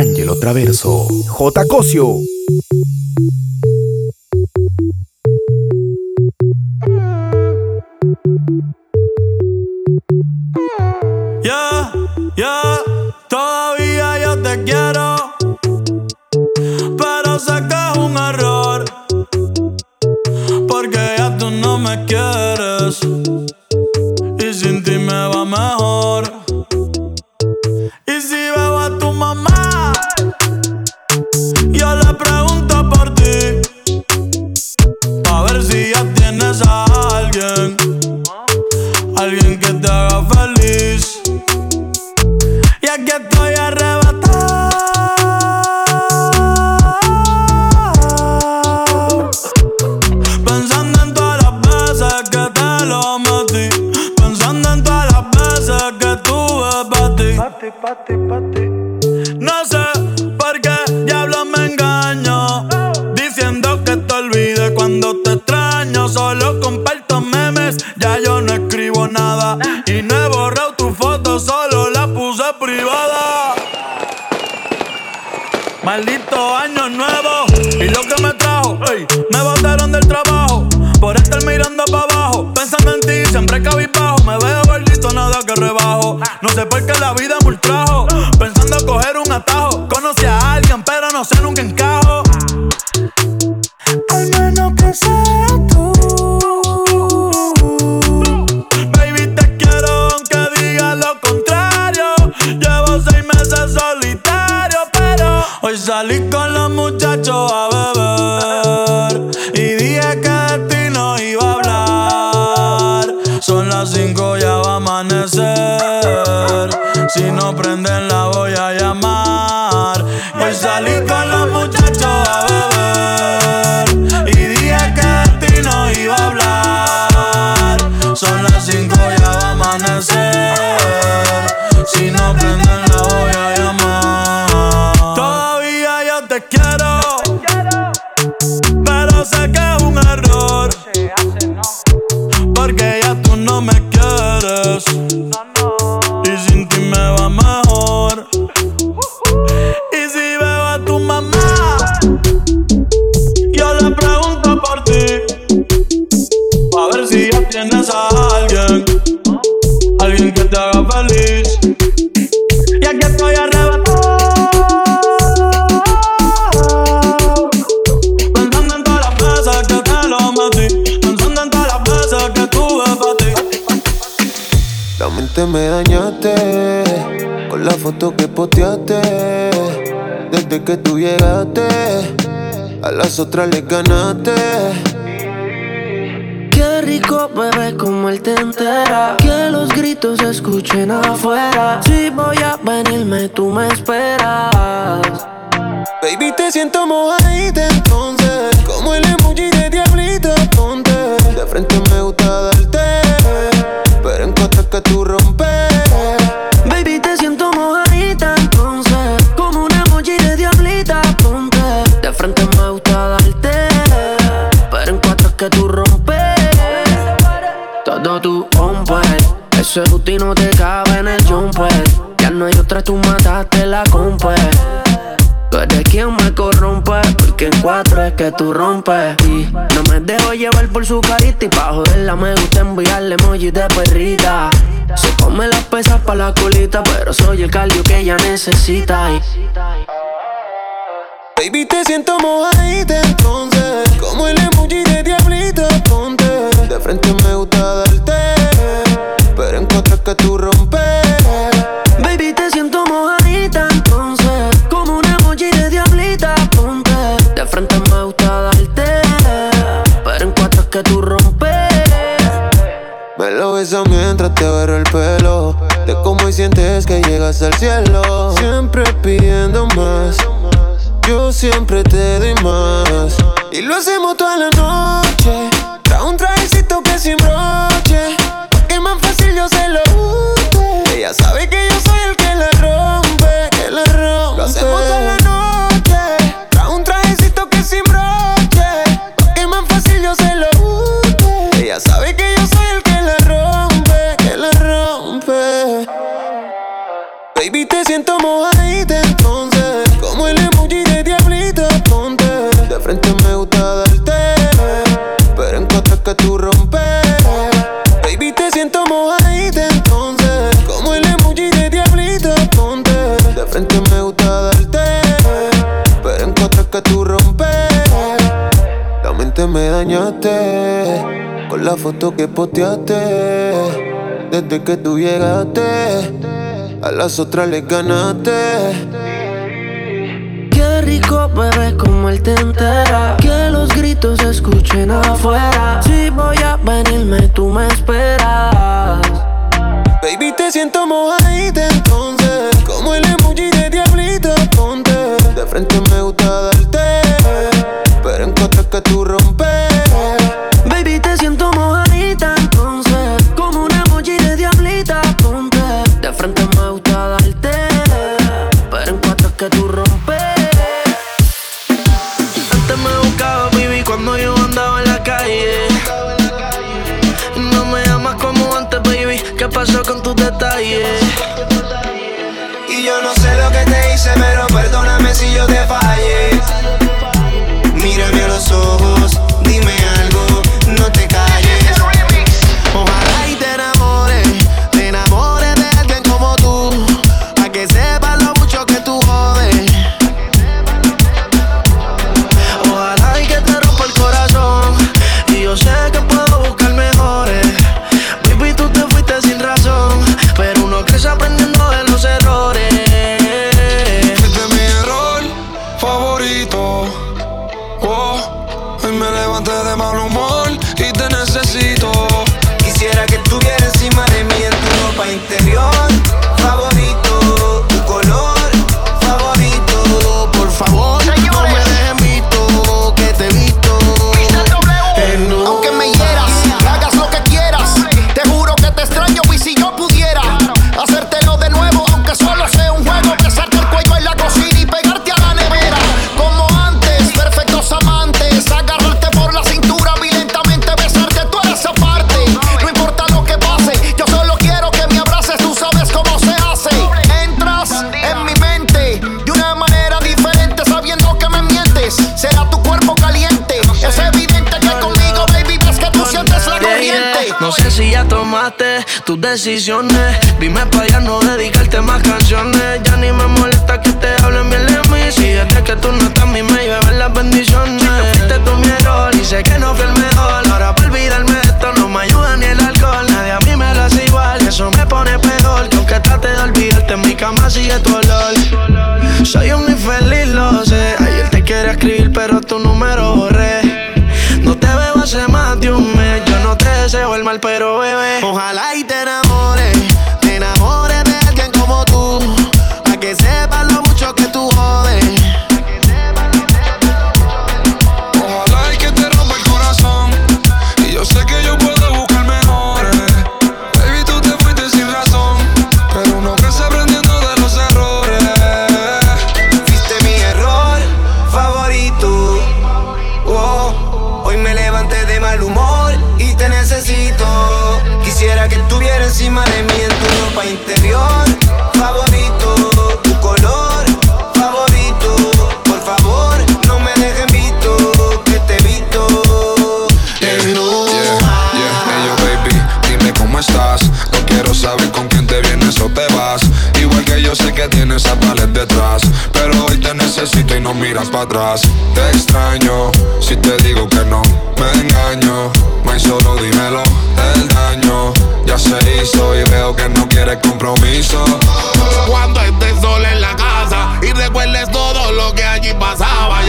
Ángelo Traverso, J. Cosio. Son las cinco ya va a amanecer. Si no prenden la voy a llamar. que tú llegaste, a las otras les ganaste. Qué rico, bebé, como él te entera. Que los gritos se escuchen afuera. Si voy a venirme, tú me esperas. Baby, te siento mojadita entonces. Como el emoji de diablita, ponte. De frente me gusta darte. Pero en que tú rompes. Ese no te cabe en el jumper. Ya no hay otra, tú mataste la compa. Tú eres quien me corrompe, porque en cuatro es que tú rompes. No me dejo llevar por su carita y pa' joderla me gusta enviarle emoji de perrita. Se come las pesas pa' la colita, pero soy el calio que ella necesita. Baby, te siento mojadita entonces, como el emoji de que tú rompes. Me lo besa mientras te agarro el pelo. De como y sientes que llegas al cielo. Siempre pidiendo más. Yo siempre te doy más. Y lo hacemos toda la noche. Da un traje que tú rompes. La mente me dañaste con la foto que posteaste. Desde que tú llegaste, a las otras les ganaste. Qué rico bebé como él te entera. Que los gritos se escuchen afuera. Si voy a venirme, tú me esperas. Baby, te siento mojadita entonces. tomaste tus decisiones. Dime para ya no dedicarte más canciones. Ya ni me molesta que te hablen bien de mí. Si desde que tú no estás, mi me llevan las bendiciones. Chico, fuiste tu mejor y sé que no fui el mejor. Ahora para olvidarme de esto no me ayuda ni el alcohol. Nadie a mí me lo hace igual eso me pone peor. Que aunque trate de olvidarte, en mi cama sigue tu olor. Soy un infeliz, lo sé. Ayer te quiere escribir, pero tu número borré. No te veo hace más de un mes deseo el mal, pero bebé. Ojalá y suavecito y no miras para atrás. Te extraño, si te digo que no, me engaño. Me solo dímelo, el daño ya se hizo y veo que no quieres compromiso. Cuando estés sola en la casa y recuerdes todo lo que allí pasaba,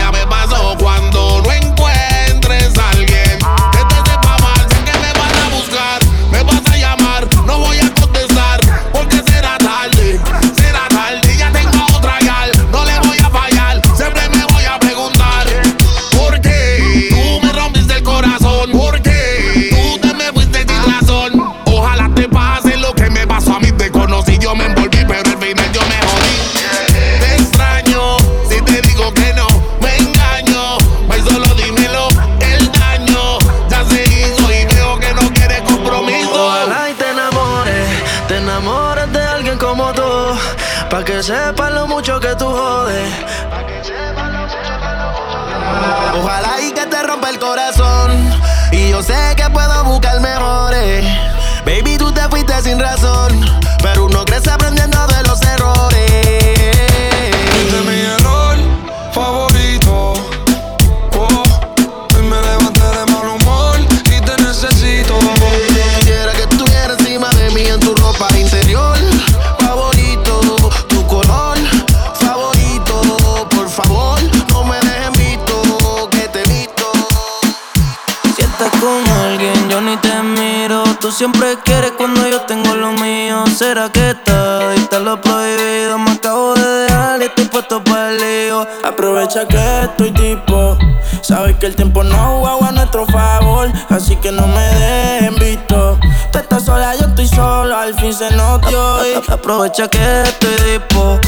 Aprovecha que estoy tipo.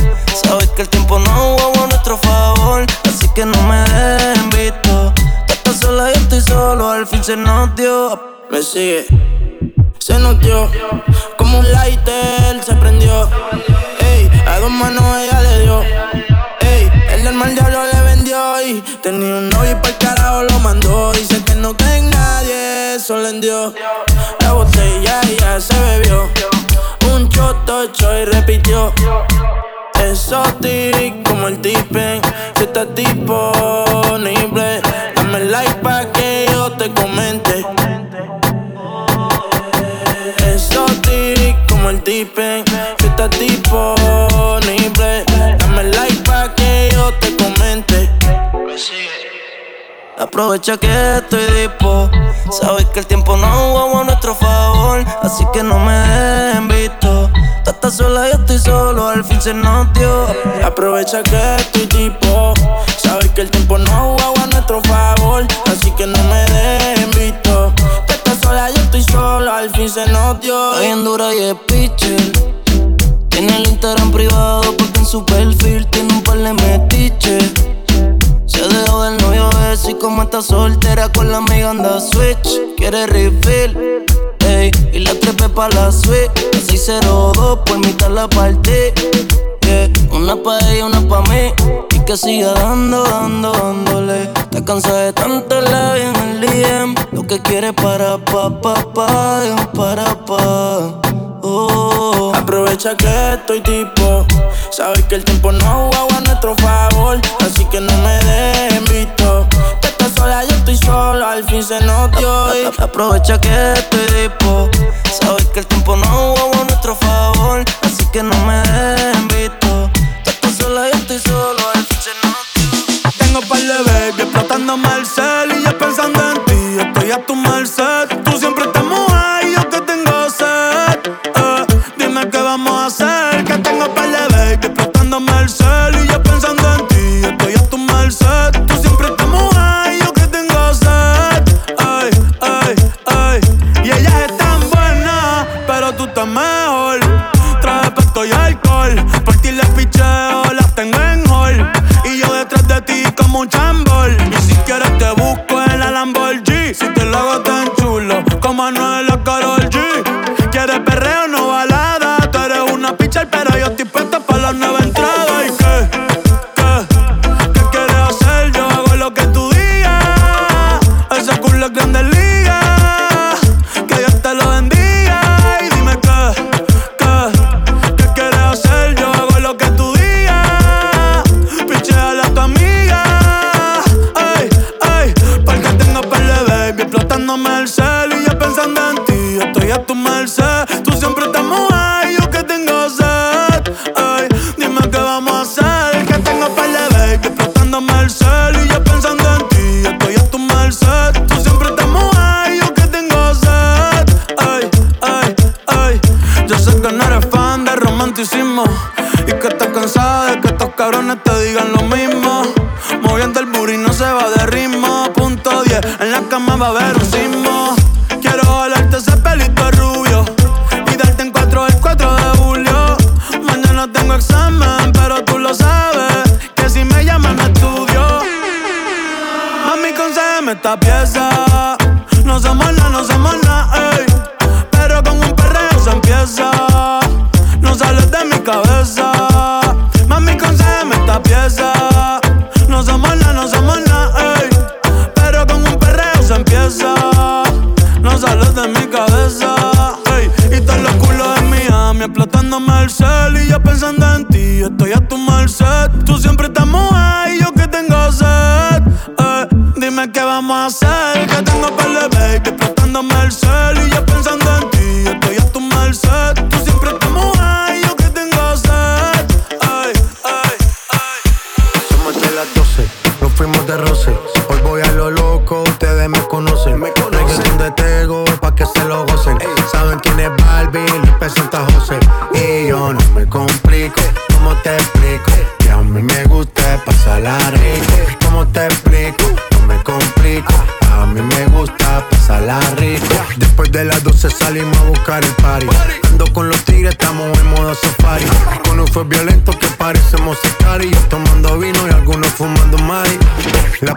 Sabes que el tiempo no juega a nuestro favor. Así que no me dejen visto. Tú estás sola, yo estoy solo. Al fin se notó. Me sigue se notió. Como un lighter se prendió. Ey, a dos manos ella le dio. Ey, el del mal diablo le vendió. Y tenía un novio y por carajo lo mandó. Dice que no cree nadie, eso le dio. La botella ya se bebió. Un choto y repitió. Exotic como el tipen. Si estás disponible, dame like pa' que yo te comente. como el tipen. Si estás disponible, dame like pa' que yo te comente. Aprovecha que estoy dispo. Sabes que el tiempo no jugó a nuestro favor. Así que no me dejen visto. Tú estás sola, yo estoy solo. Al fin se nos dio. Aprovecha que estoy tipo. Sabes que el tiempo no jugó a nuestro favor. Así que no me dejen visto yo estoy solo, al fin se nos dio. Está bien dura y es pitcher. Tiene el Instagram privado porque en su perfil tiene un par de metiches. Se dejó del novio ese y como está soltera con la amiga anda switch. Quiere refill, ey, y la trepe pa' la suite. 602 por mitad la parte. Una pa' ella, una pa' mí. Y que siga dando, dando, dándole. Está cansada de tanto la en el DM. Lo que quiere para pa, pa, pa, para pa. Aprovecha que estoy tipo. Sabes que el tiempo no juega a nuestro favor. Así que no me dejen visto. Tú estás sola, yo estoy solo. Al fin se nos dio. Aprovecha que estoy tipo. Sabes que el tiempo no juega a nuestro favor. Así que no me dejen visto. Tú estás sola, yo estoy solo. Al fin se nos Tengo par de baby explotándome el cel y yo pensando en cabeza. Mami, concédeme esta pieza.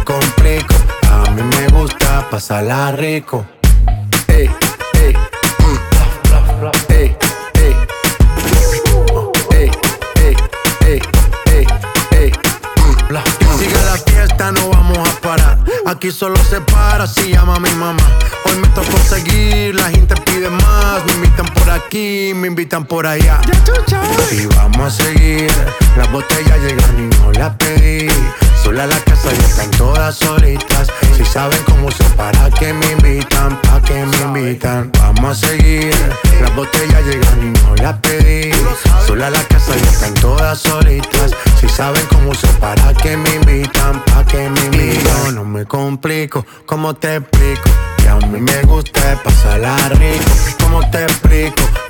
Me complico. A mí me gusta pasarla rico. Ey, ey, mm. ey, ey. Ey, ey, ey, ey, ey. Mm. Sigue la fiesta, no vamos a parar. Aquí solo se para si llama mi mamá. Hoy me tocó seguir, la gente pide más. Me invitan por aquí, me invitan por allá. Y vamos a seguir. Las botellas llegan y no las pedí. Sola la casa y están todas solitas. Si saben cómo se para que me invitan, pa' que me invitan. Vamos a seguir. Las botellas llegan y no las pedí. Sola la casa y están todas solitas. Si saben cómo se para que me invitan, pa' que me invitan. no me complico, ¿cómo te explico? Que a mí me gusta pasarla rico. ¿Cómo te explico?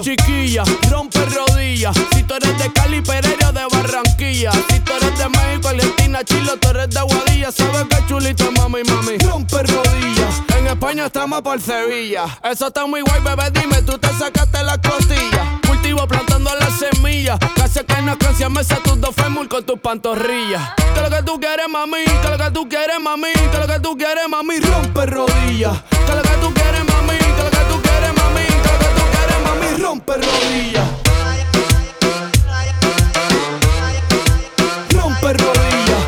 Chiquilla, rompe rodillas. Si tú eres de Cali, Pereira de Barranquilla. Si tú eres de México, Argentina, Chile, tú eres de Aguadilla. Sabes que chulito, mami, mami. Rompe rodillas. En España estamos por Sevilla. Eso está muy guay, bebé. Dime, tú te sacaste la costilla. Cultivo plantando las semillas. Casi que no canción me tus dos fémur con tus pantorrillas. Que lo que tú quieres, mami. Que lo que tú quieres, mami. Que lo que tú quieres, mami. Rompe rodillas. Que lo que tú quieres, mami. Que lo mami. Rompe rodillas. Rodillas.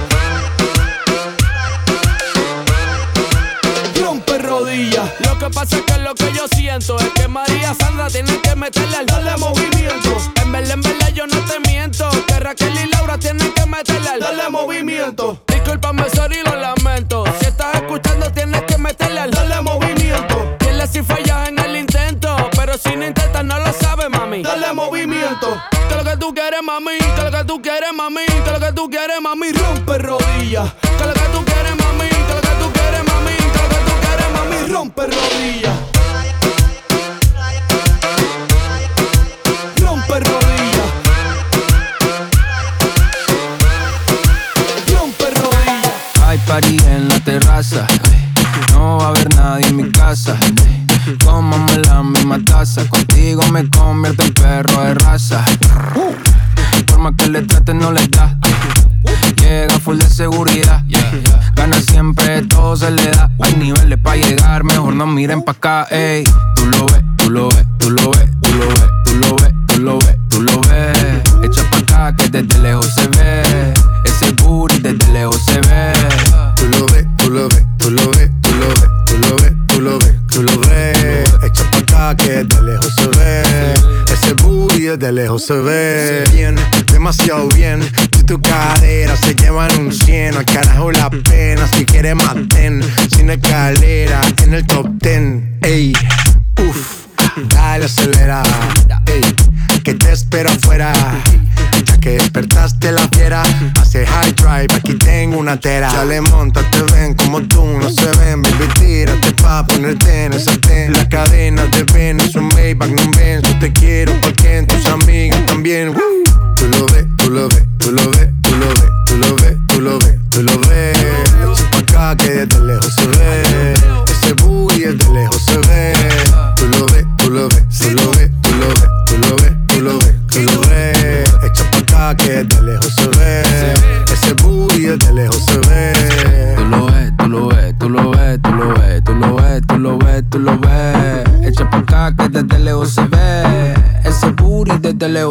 Rodillas. Lo que pasa es que lo que yo siento es que María Sandra tiene que meterle al darle movimiento. En verdad, en verdad yo no te miento. Que Raquel y Laura tienen que meterle al darle movimiento. Discúlpame, sorry, lo lamento. Si estás escuchando, tienes que meterle al darle movimiento. Dile si fallas en Que tú quieres, mami. Que lo que tú quieres, mami. Rompe rodillas. Que lo que tú quieres, mami. Que lo que tú quieres, mami. Que lo que tú quieres, mami. Rompe rodillas. Rompe rodillas. Rompe rodillas. Hay party en la terraza. No va a haber nadie en mi casa. Tomamos la misma taza. Contigo me convierto en perro de raza. Por que le traten, no le da. Llega full de seguridad. Gana siempre, todo se le da. Hay niveles para llegar, mejor no miren pa' acá, ey. Tú lo ves, tú lo ves, tú lo ves, tú lo ves, tú lo ves, tú lo ves, tú lo ves. Echa pa' acá que desde lejos se ve. Ese booty desde lejos se ve. Tú lo ves, tú lo ves, tú lo ves, tú lo ves, tú lo ves, tú lo ves, tú lo ves. Que de lejos se ve. Ese booty desde lejos se ve. Bien, demasiado bien. Y tu cadera se llevan un cien. Al carajo la pena. Si quieres maten. Sin escalera en el top ten. Ey, uff. Dale acelera. Ey, que te espero afuera. Ya que despertaste la fiera. Hace high drive, aquí tengo una tera. Chale, monta, te ven como tú, no se ven. Baby, tírate pa' ponerte en el sartén. La cadena de ven, es un Maybach, no ven. Yo te quiero porque en tus amigas también. Tú lo ves, tú lo ves, tú lo ves, tú lo ves, tú lo ves, tú lo ves, tú lo ves. Echa pa' acá que desde lejos se ve.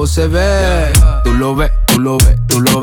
Se ve. Tú lo ves, tú lo ves, tú lo ves,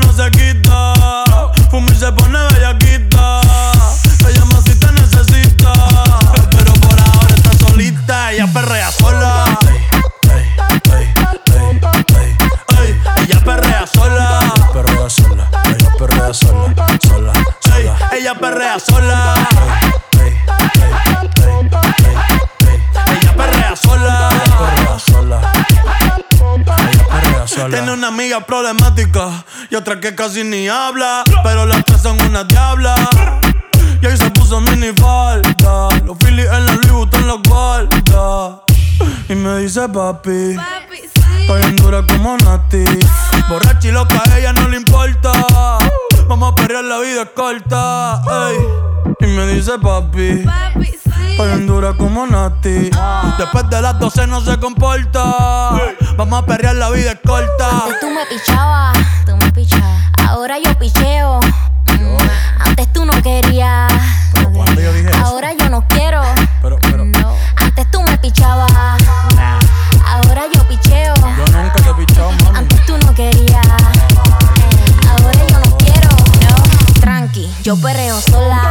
amiga problemática y otra que casi ni habla. Pero las tres son una diabla. Y ahí se puso mini falda. Los Phillies en la Louis Vuitton los guarda. Y me dice papi. Estoy en dura como Nati. Borracha y loca, a ella no le importa. Vamos a perrear, la vida es corta. ey. Y me dice papi. Estoy en dura como Nati. Después de las 12 no se comporta. Vamos a perrear, la vida es corta. Antes tú me pichabas, tú me pichabas. Ahora yo picheo. Mm, Antes tú no querías. no ¿cuándo yo dije eso? Ahora yo no quiero. Pero, pero, No. Antes tú me pichabas. Ahora yo picheo. yo nunca te he pichado, mami. Antes tú no querías. Ahora yo no quiero. No. Tranqui, yo perreo sola.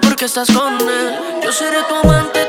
Porque estás con él. Yo seré tu amante,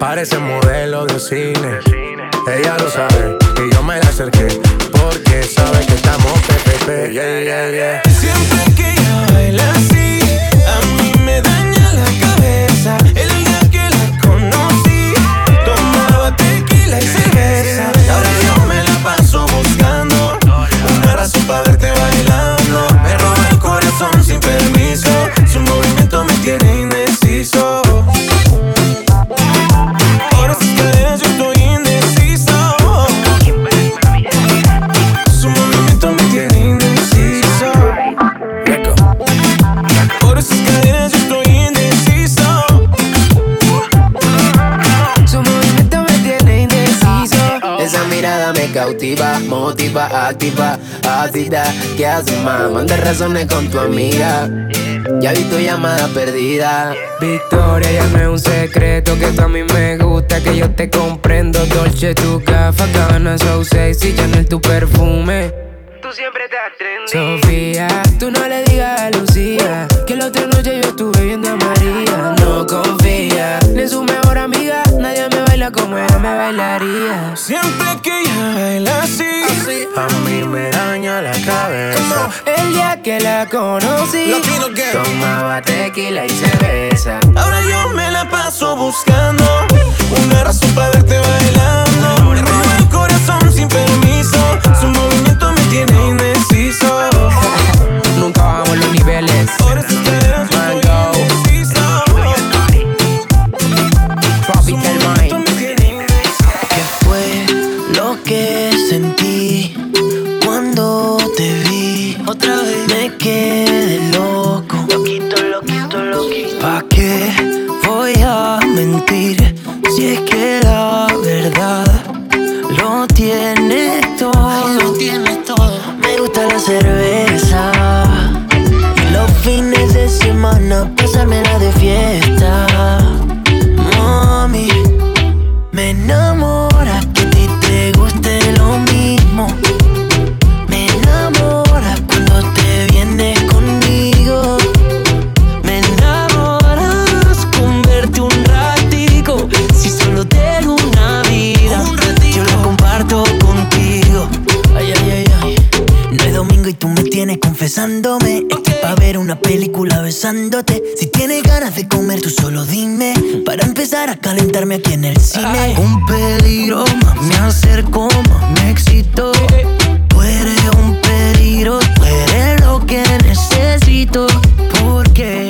Parece modelo de cine. Ella lo sabe y yo me la acerqué porque sabe que estamos PPP. Yeah, yeah. Siempre que ella baila así. activa, agita, que haces más? Manda razones con tu amiga. Ya vi tu llamada perdida. Victoria, ya no es un secreto que tú a mí me gusta, que yo te comprendo. Dolce, tu gafa, cabana, so sexy, Chanel, tu perfume siempre estás trendy. Sofía, tú no le digas a Lucía que la otra noche yo estuve viendo a María. No confía ni su mejor amiga, nadie me baila como ella me bailaría. Siempre que ella baila así, a mí me daña la cabeza. el día que la conocí, tomaba tequila y cerveza. Ahora yo me la paso buscando una razón para verte bailando. Me roba el corazón sin permiso. Su movimiento tiene indeciso. Nunca bajamos los niveles. Ahora si te Mango. Papi, ¿Qué fue lo que sentí cuando te vi? Otra vez me quedé loco. Loquito, ¿Pa qué voy a mentir si es que la verdad lo tiene todo? Cerveza y los fines de semana pasármela de fiesta. Confesándome. Estoy pa' ver una película besándote. Si tienes ganas de comer, tú solo dime. Para empezar a calentarme aquí en el cine. Un peligro, más me acerco, más me excito. Tú eres un peligro, tú eres lo que necesito. Porque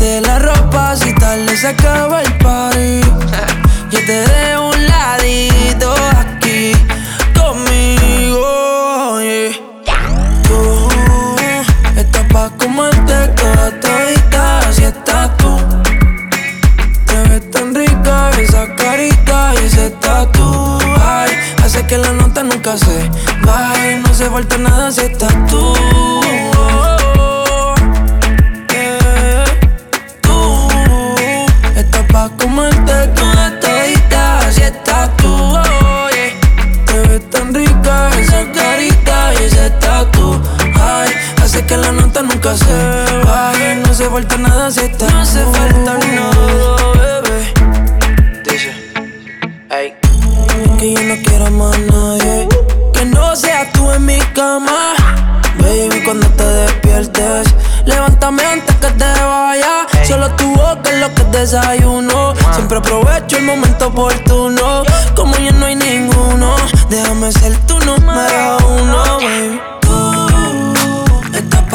La ropa si tarde se acaba el party. Yo te dejo un ladito aquí conmigo. yeah. Tú estás pa' comerte toda todita, así estás tú. Te ves tan rica esa carita y ese tatu. Ay, hace que la nota nunca se baje. No se falta nada si estás tú. Nunca se baje. No se falta nada si estás No hace falta nada, bebé. Dice, ey. Que yo no quiero más nadie. Que no seas tú en mi cama. Baby, cuando te despiertes, levántame antes que te vaya. Solo tu boca es lo que desayuno. Siempre aprovecho el momento oportuno. Como ya no hay ninguno, déjame ser tu número uno, baby.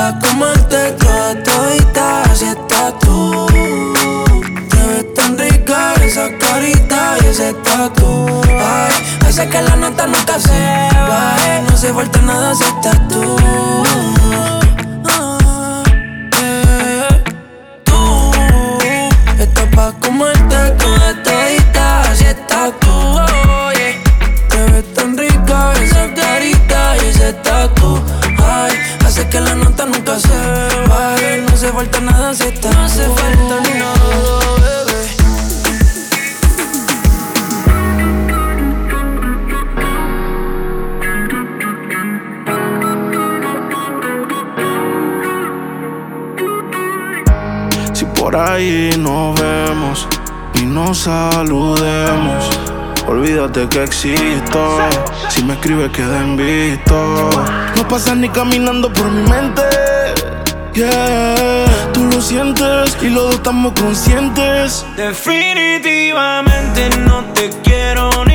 Pa' comerte toda todita, así estás tú. Te ves tan rica esa carita y ese tatu. Ay, hace que la nota nunca se baje. No se falta nada si estás tú. Escribes, queda en visto. No pasas ni caminando por mi mente. Yeah, tú lo sientes y los dos estamos conscientes. Definitivamente no te quiero ni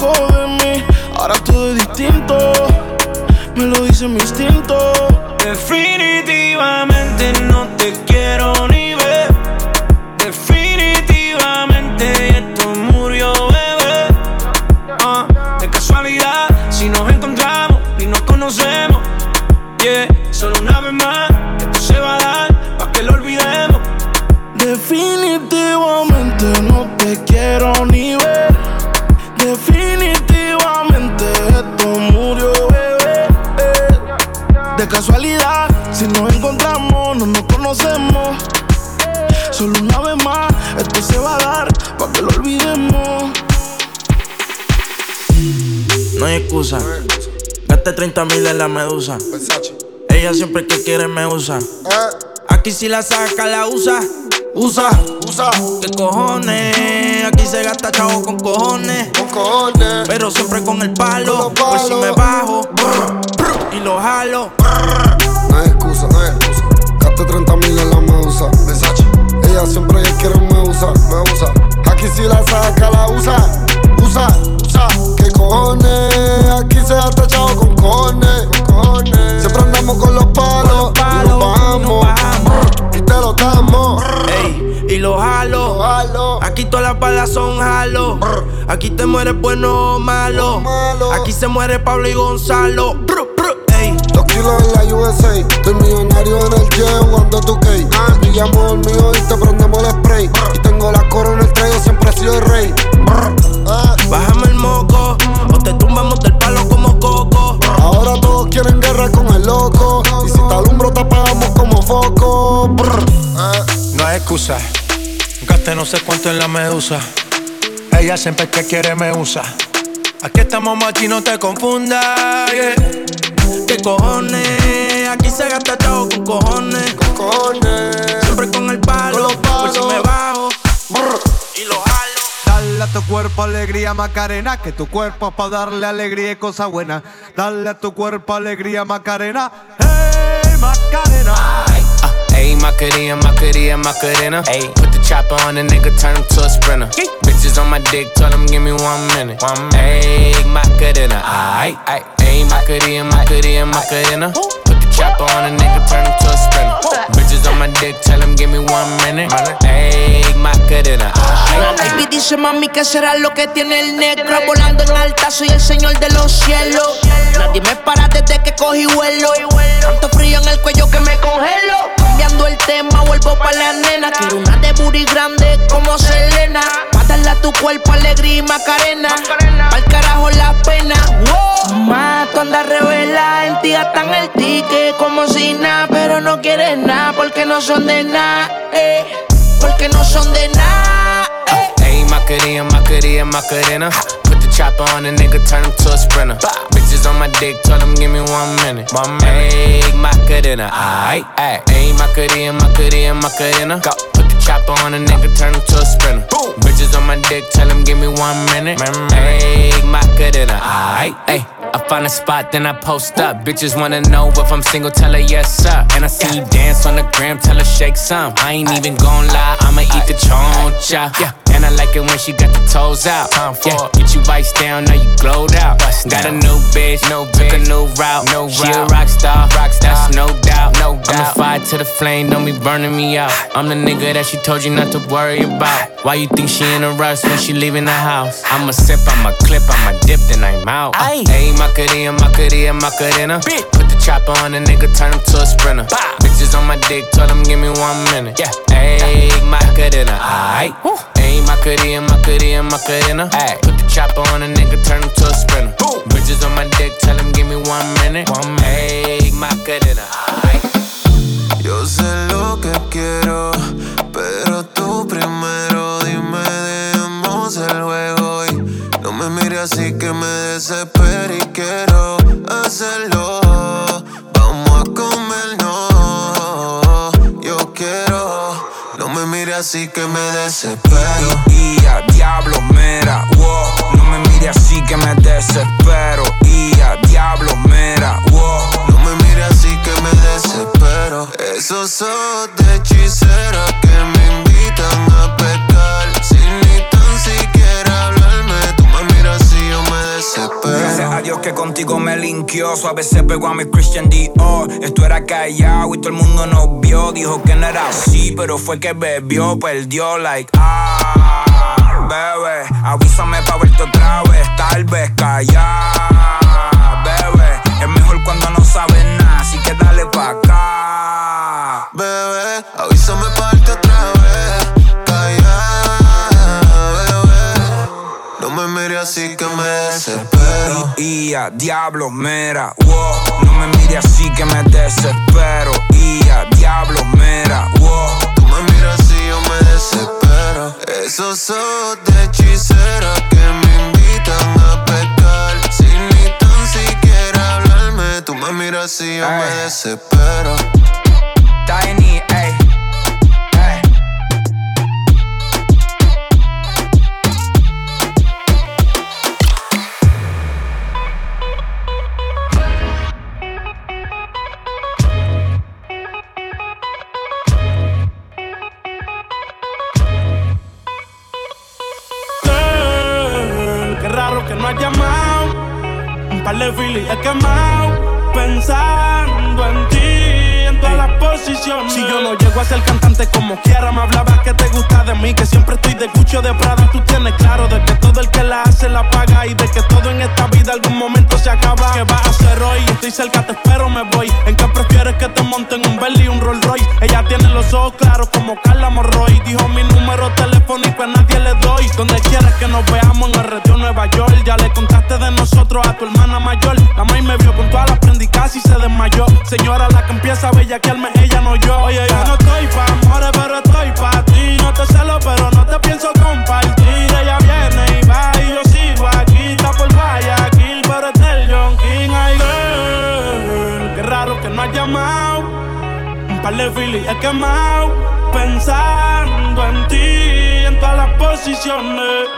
Ahora todo es distinto, me lo dice mi instinto. Definitivamente excusa. Gaste 30 mil en la medusa. Ella siempre que quiere me usa. Aquí si la saca, la usa. Usa, usa. ¿Qué cojones? Aquí se gasta chavo con cojones. Con cojones. Pero siempre con el palo. Por si me bajo. brr, brr, y lo jalo. No hay excusa, no hay excusa. Gaste 30 mil en la medusa. Versace. Ella siempre que quiere me usa, me usa. Aquí si la saca, la usa. Usa, usa. Aquí se ha tachado con cojones. Siempre andamos con los palos. y nos. Y te lo damos. Ey, y lo jalo. Aquí todas las balas son jalo. Aquí te mueres bueno o malo. Aquí se muere Pablo y Gonzalo. Dos kilos en la USA. Estoy millonario en el jet jugando tu K. Brillamos el mío y te prendemos el spray. Y tengo la corona en el trayo, siempre he sido el rey. Ah. Bájame el moco. Te tumbamos del palo como coco. Ahora todos quieren guerra con el loco. Y si te alumbro, te apagamos como foco. Brr, ah. No hay excusa. Gaste no sé cuánto en la medusa. Ella siempre que quiere me usa. Aquí estamos machi, no te confundas. yeah. ¿Qué cojones? Aquí se gasta chavo con cojones. Siempre con el palo. Por si me bajo. Dale a tu cuerpo alegría Macarena, que tu cuerpo es para darle alegría y cosa buena. Dale a tu cuerpo alegría Macarena. Hey Macarena. Ayy, Macarena, Macarena, Macarena. Ayy, put the chopper on the nigga, turn him to a sprinter. Bitches on my dick, tell him give me one minute. One Ayy, Macarena, aight, aight. Ayy, Macarena, Macarena, Macarena. Put the chopper on the nigga, turn him to a sprinter. Bitches on my dick, tell him give me one minute. Dice mami que será lo que tiene el negro Volando en alta soy el señor de los cielos. Nadie me para desde que cogí vuelo. Tanto frío en el cuello que me congelo. Cambiando el tema vuelvo pa' la nena. Quiero una de booty grande como Selena. Pa' darle a tu cuerpo alegría y macarena. Pa'l carajo la pena. Mato anda revela en ti gastan el ticket como si nada Pero no quieres nada porque no son de nada eh. Porque no son de nada Macarena, Macarena, Macarena. Put the chopper on the nigga, turn him to a sprinter. Bitches on my dick, tell him give me one minute. Minute. Ayy, Macarena, aight, aight. Ayy, Macarena, Macarena, Macarena. Go. Put the chopper on the nigga, turn him to a sprinter. Bitches on my dick, tell him give me one minute. Ayy, Macarena, aight, ayy. I find a spot, then I post up. Bitches wanna know if I'm single, tell her yes, sir. And I see you dance on the gram, tell her shake some. I ain't even gon' lie, I'ma eat the choncha. Yeah. And I like it when she got the toes out. Time Yeah, get you vice down, now you glowed out. Got a new bitch, no took a new route. No she a rock star, rock star. That's no doubt, no doubt. I'm the fire to the flame, don't be burning me out. I'm the nigga that she told you not to worry about. Why you think she in a rush when she leaving the house? I'ma sip, I'ma clip, I'ma dip, then I'm out. Ayy, Macarena, Macarena, Macarena. Put the chopper on the nigga, turn him to a sprinter. Bitches on my dick, tell him give me one minute. Yeah, ayy, Macarena, aight. Ayy, Macarena, Macarena, Macarena. Ayy, put the chopper on a nigga, turn him to a sprinter. Bitches on my dick, tell him give me one minute. One minute. Ayy, Macarena, aight. Yo sé lo que quiero, pero tú primero dime, dejemos el juego y no me mires así que me desespero y quiero hacerlo. Así que me desespero. Y a diablo, mira, wow. No me mire así que me desespero. Y a diablo, mira, wow. No me mires así que me desespero. Esos ojos de hechicera que Dios que contigo me linkió. Suave se pegó a mi Christian Dior. Esto era callado y todo el mundo nos vio. Dijo que no era así, pero fue que bebió, perdió, like, ah, bebé. Avísame pa' verte otra vez, tal vez callar, bebé. Es mejor cuando no sabes nada, así que dale pa' acá. Desespero. Y a diablo, mira, wow. No me mire así que me desespero. Y a diablo, mira, wow. Tú me miras así yo me desespero. Esos ojos de hechicera que me invitan a pecar. Sin ni tan siquiera hablarme, tú me miras así yo me desespero. Tiny, Un par de filis he quemado. Pensando en ti, en todas las posiciones. Si yo no llego a ser cantante como quiera, me hablabas que te gusta de mí. Que siempre estoy de cucho de Prada. Tú tienes claro de que todo el que la hace la paga. Y de que todo en esta vida algún momento se acaba. ¿Qué vas a hacer hoy? Estoy cerca, te espero, me voy. ¿En qué prefieres que te monten un Bentley y un Rolls Royce? Ella tiene los ojos claros como Carla Morroy. Dijo mi número telefónico a nadie le doy. Donde quieras que nos veamos en el retiro a tu hermana mayor. La maíz me vio con todas las prendicas casi se desmayó. Señora, la que empieza a bellaquearme, ella no yo. Oye, yo no estoy pa' amores, pero estoy pa' ti. No te celo, pero no te pienso compartir. Ella viene y va y yo sigo aquí. Está por Guayaquil, pero es del John King. Ay, qué raro que no has llamado. Un par de filis he quemado. Pensando en ti, en todas las posiciones.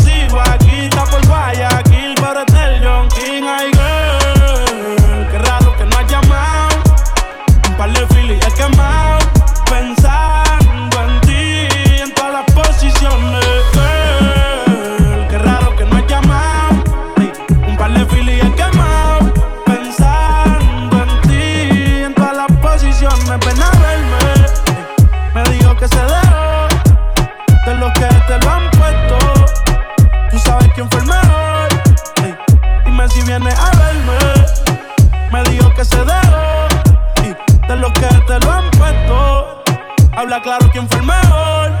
me pena verme. Me dijo que se dejó de los que te lo han puesto. Tú sabes quién fue el mejor. Dime si vienes a verme. Me dijo que se dejó de los que te lo han puesto. Habla claro quién fue el mejor.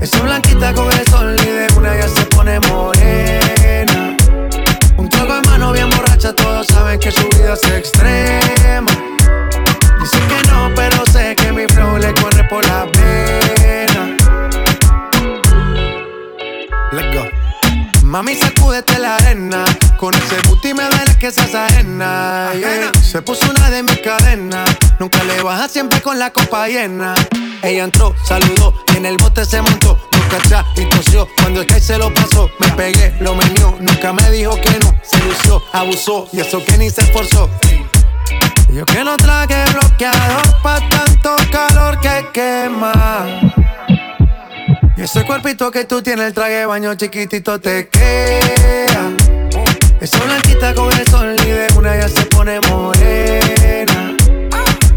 Esa blanquita con el sol y de una ya se pone morena. Un trago de mano bien borracha, todos saben que su vida es extrema. Dicen que no, pero sé que mi flow le corre por la pena. Mami, sacúdete la arena. Con ese booty me duele que seas ajena. yeah. Se puso una de mis cadenas. Nunca le baja siempre con la copa llena. Ella entró, saludó y en el bote se montó. Nunca atrás y tosió. Cuando el que se lo pasó, me pegué, lo menió. Nunca me dijo que no. Se lució, abusó y eso que ni se esforzó. Yo que no traje bloqueador pa' tanto calor que quema. Y ese cuerpito que tú tienes, el traje de baño chiquitito te queda. Esa blanquita con el sol y una ya se pone morena.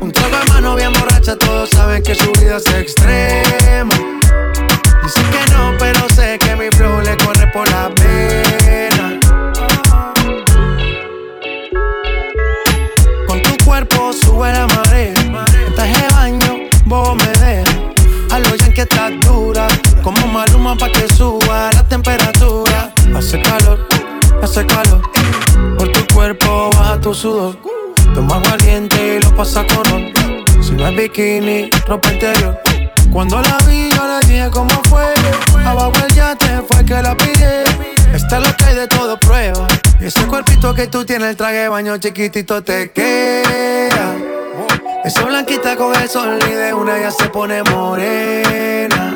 Un trago de mano bien borracha, todos saben que su vida es extrema. Dicen que no, pero sé que mi flow le corre por la pena. Con tu cuerpo sube la marea. Traje de baño, vos me dejas. A lo que estás dura. Como maluma pa' que suba la temperatura. Hace calor, hace calor. Por tu cuerpo baja tu sudor. Toma valiente y lo pasa con. Si no es bikini, ropa interior. Cuando la vi, yo le dije cómo fue. Abajo el yate fue que la pide. Esta es lo que hay de todo prueba. Ese cuerpito que tú tienes, el traje baño chiquitito te queda. Esa blanquita con el sol y de una ya se pone morena.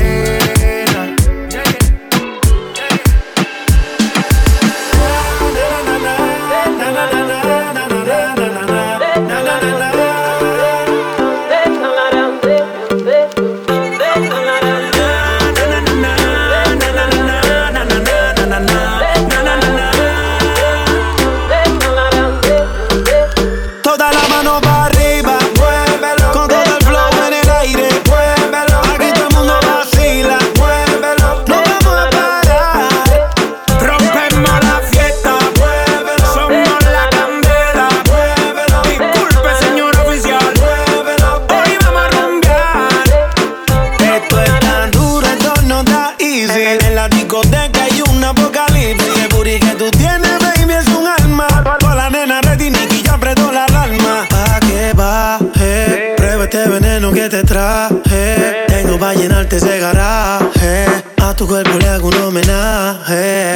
Tu cuerpo le hago un homenaje.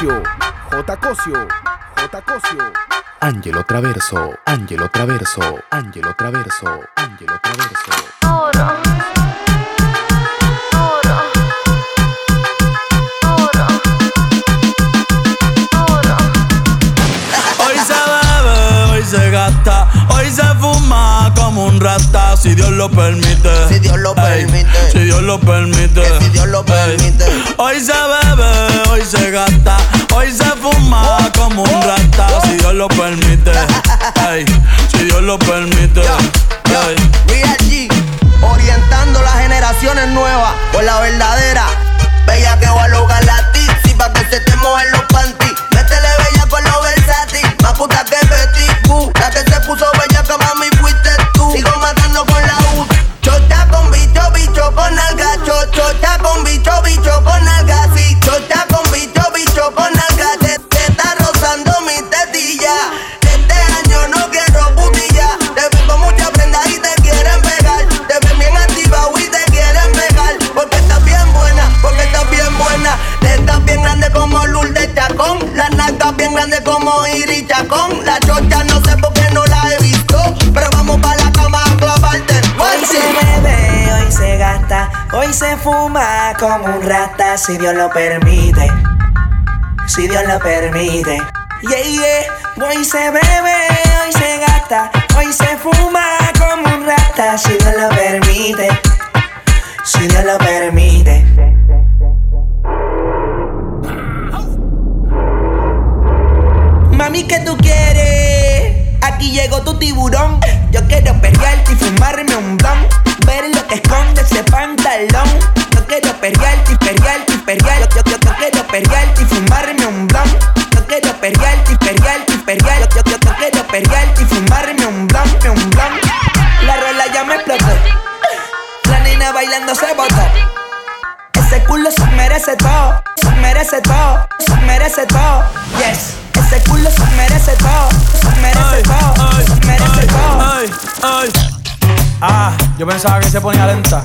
Cosio, J Cosio, J Cosio. Angelo Traverso, Angelo Traverso, Angelo Traverso, Angelo Traverso. Hoy se bebe, hoy se gasta, hoy se fuma como un rata, si Dios lo permite. Si Dios lo permite. Si Dios lo permite. Si Dios lo permite. Hoy se bebe, hoy se gasta, hoy se fuma como un rata, si Dios lo permite. Si Dios lo permite. Real G, orientando las generaciones nuevas por la verdadera. Bella que va a lograr la tipsy pa' que se te mojen los panties. Métele bella con los versátil, más puta que Betty Boo. La que se puso bella que mami fuiste tú. Sigo matando con la U. Chota con bicho, bicho con alga. Cho, chota con bicho, bicho con alga. Sí, chota con bicho, bicho con alga. Te, está rozando mi tetilla. Este año no quiero putilla. Te ven con mucha prenda y te quieren pegar. Te ven bien activa y te quieren pegar. Porque estás bien buena, porque estás bien buena. Te estás bien grande como Lourdes Chacón. La nalgas bien grande como Iri Chacón. La chocha no sé por qué no la he visto. Pero vamos para la cama a clavarte. Hoy se bebe, hoy se gasta, hoy se fuma como un rata, si Dios lo permite. Si Dios lo permite. Yeah, yeah. Hoy se bebe, hoy se gasta, hoy se fuma como un rata, si Dios lo permite. Si Dios lo permite. Mami, ¿qué tú quieres? Aquí llegó tu tiburón. Yo quiero perrearte y fumarme un blunt. Ver lo que esconde ese pantalón. Quiero perrearte perrearte y perrearte. Yo, yo, yo quiero perrearte y fumarme un blunt. Yo quiero perrearte y perrearte y perrearte. Yo, yo, yo quiero perrearte y fumarme un blunt, un blunt. La rola ya me explotó. La nena bailando se botó. Ese culo se merece todo, se merece todo, se merece todo. Yes, ese culo se merece todo, se merece todo, se merece todo. Ay, ay. Ah, yo pensaba que se ponía lenta.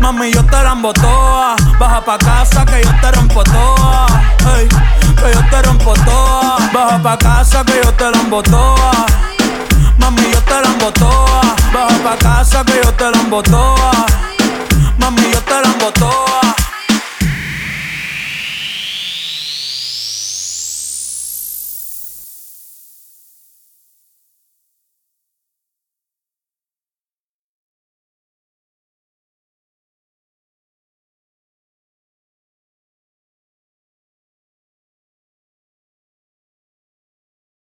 Mami, yo te la toa. Baja pa' casa que yo te rompo toa. Que yo te rompo toa. Baja pa' casa que yo te la toa. Mami, yo te la toa. Baja pa' casa que yo te la toa. Mami, yo te la toa.